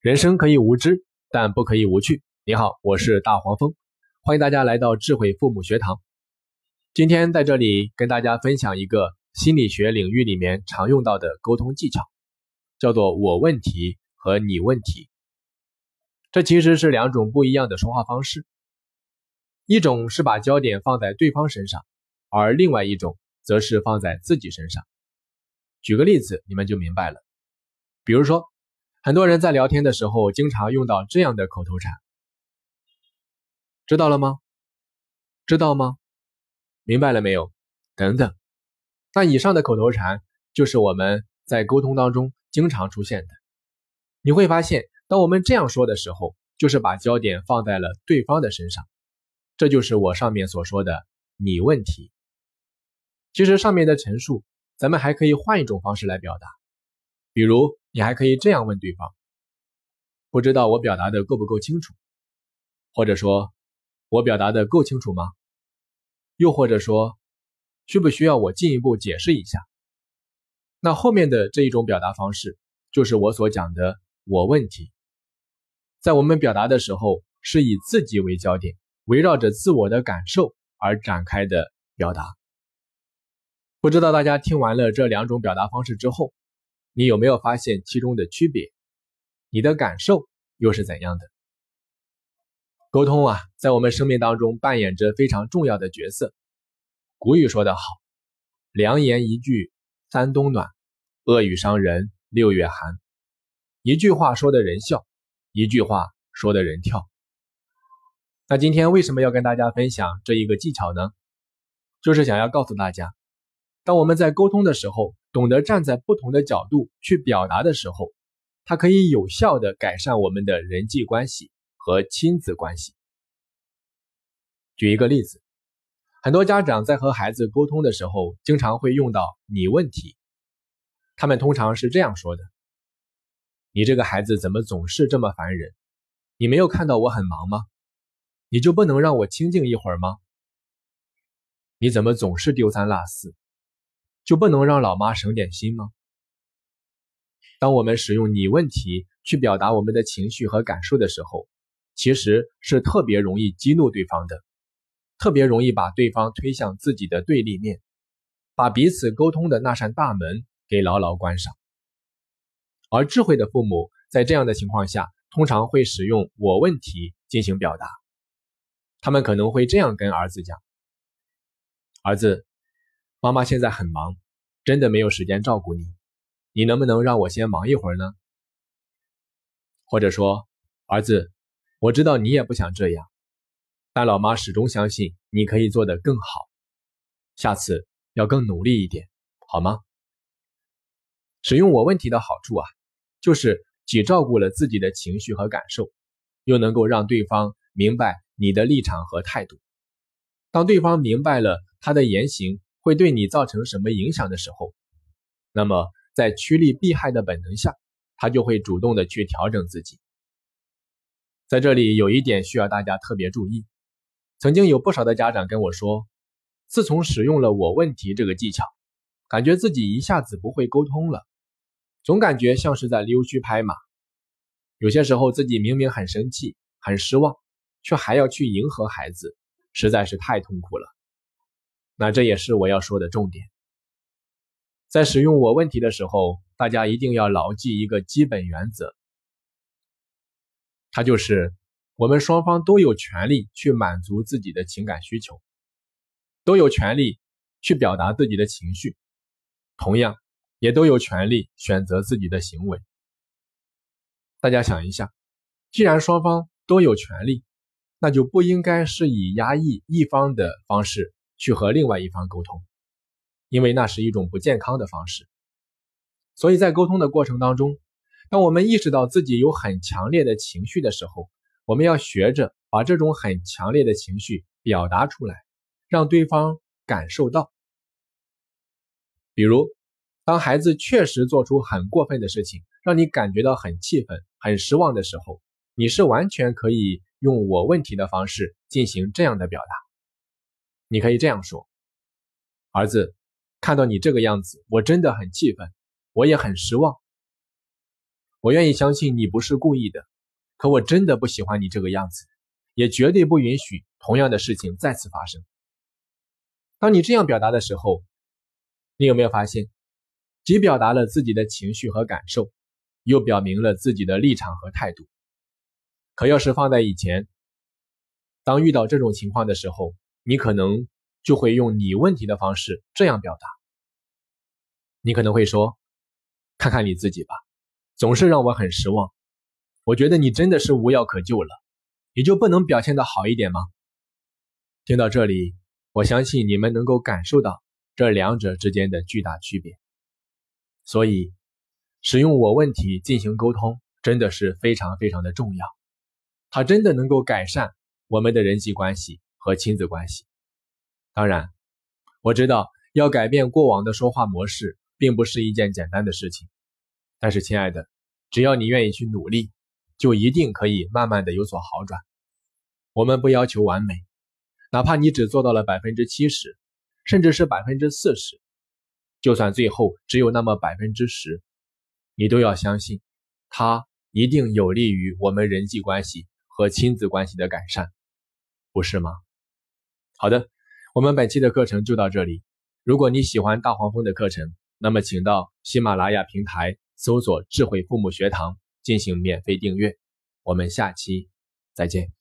人生可以无知，但不可以无趣。你好，我是大黄蜂，欢迎大家来到智慧父母学堂。今天在这里跟大家分享一个心理学领域里面常用到的沟通技巧，叫做“我问题”和“你问题”。这其实是两种不一样的说话方式，一种是把焦点放在对方身上，而另外一种则是放在自己身上。举个例子，你们就明白了。比如说。很多人在聊天的时候，经常用到这样的口头禅，知道了吗？知道吗？明白了没有？等等。那以上的口头禅就是我们在沟通当中经常出现的。你会发现，当我们这样说的时候，就是把焦点放在了对方的身上。这就是我上面所说的“你问题”。其实上面的陈述，咱们还可以换一种方式来表达，比如。你还可以这样问对方：“不知道我表达的够不够清楚？”或者说：“我表达的够清楚吗？”又或者说：“需不需要我进一步解释一下？”那后面的这一种表达方式，就是我所讲的“我问题”。在我们表达的时候，是以自己为焦点，围绕着自我的感受而展开的表达。不知道大家听完了这两种表达方式之后，你有没有发现其中的区别？你的感受又是怎样的？沟通啊，在我们生命当中扮演着非常重要的角色。古语说得好：“良言一句三冬暖，恶语伤人六月寒。”一句话说的人笑，一句话说的人跳。那今天为什么要跟大家分享这一个技巧呢？就是想要告诉大家，当我们在沟通的时候。懂得站在不同的角度去表达的时候，它可以有效的改善我们的人际关系和亲子关系。举一个例子，很多家长在和孩子沟通的时候，经常会用到“你问题”。他们通常是这样说的：“你这个孩子怎么总是这么烦人？你没有看到我很忙吗？你就不能让我清静一会儿吗？你怎么总是丢三落四？”就不能让老妈省点心吗？当我们使用“你问题”去表达我们的情绪和感受的时候，其实是特别容易激怒对方的，特别容易把对方推向自己的对立面，把彼此沟通的那扇大门给牢牢关上。而智慧的父母在这样的情况下，通常会使用“我问题”进行表达，他们可能会这样跟儿子讲：“儿子。”妈妈现在很忙，真的没有时间照顾你。你能不能让我先忙一会儿呢？或者说，儿子，我知道你也不想这样，但老妈始终相信你可以做得更好。下次要更努力一点，好吗？使用我问题的好处啊，就是既照顾了自己的情绪和感受，又能够让对方明白你的立场和态度。当对方明白了他的言行。会对你造成什么影响的时候，那么在趋利避害的本能下，他就会主动的去调整自己。在这里有一点需要大家特别注意，曾经有不少的家长跟我说，自从使用了我问题这个技巧，感觉自己一下子不会沟通了，总感觉像是在溜须拍马。有些时候自己明明很生气、很失望，却还要去迎合孩子，实在是太痛苦了。那这也是我要说的重点。在使用我问题的时候，大家一定要牢记一个基本原则，它就是我们双方都有权利去满足自己的情感需求，都有权利去表达自己的情绪，同样也都有权利选择自己的行为。大家想一下，既然双方都有权利，那就不应该是以压抑一方的方式。去和另外一方沟通，因为那是一种不健康的方式。所以在沟通的过程当中，当我们意识到自己有很强烈的情绪的时候，我们要学着把这种很强烈的情绪表达出来，让对方感受到。比如，当孩子确实做出很过分的事情，让你感觉到很气愤、很失望的时候，你是完全可以用我问题的方式进行这样的表达。你可以这样说：“儿子，看到你这个样子，我真的很气愤，我也很失望。我愿意相信你不是故意的，可我真的不喜欢你这个样子，也绝对不允许同样的事情再次发生。当你这样表达的时候，你有没有发现，既表达了自己的情绪和感受，又表明了自己的立场和态度？可要是放在以前，当遇到这种情况的时候，你可能就会用你问题的方式这样表达。你可能会说：“看看你自己吧，总是让我很失望。我觉得你真的是无药可救了，你就不能表现的好一点吗？”听到这里。我相信你们能够感受到这两者之间的巨大区别，所以使用我问题进行沟通真的是非常非常的重要，它真的能够改善我们的人际关系和亲子关系。当然，我知道要改变过往的说话模式并不是一件简单的事情，但是亲爱的，只要你愿意去努力，就一定可以慢慢的有所好转。我们不要求完美。哪怕你只做到了百分之七十，甚至是百分之四十，就算最后只有那么百分之十，你都要相信，它一定有利于我们人际关系和亲子关系的改善，不是吗？好的，我们本期的课程就到这里。如果你喜欢大黄蜂的课程，那么请到喜马拉雅平台搜索“智慧父母学堂”进行免费订阅。我们下期再见。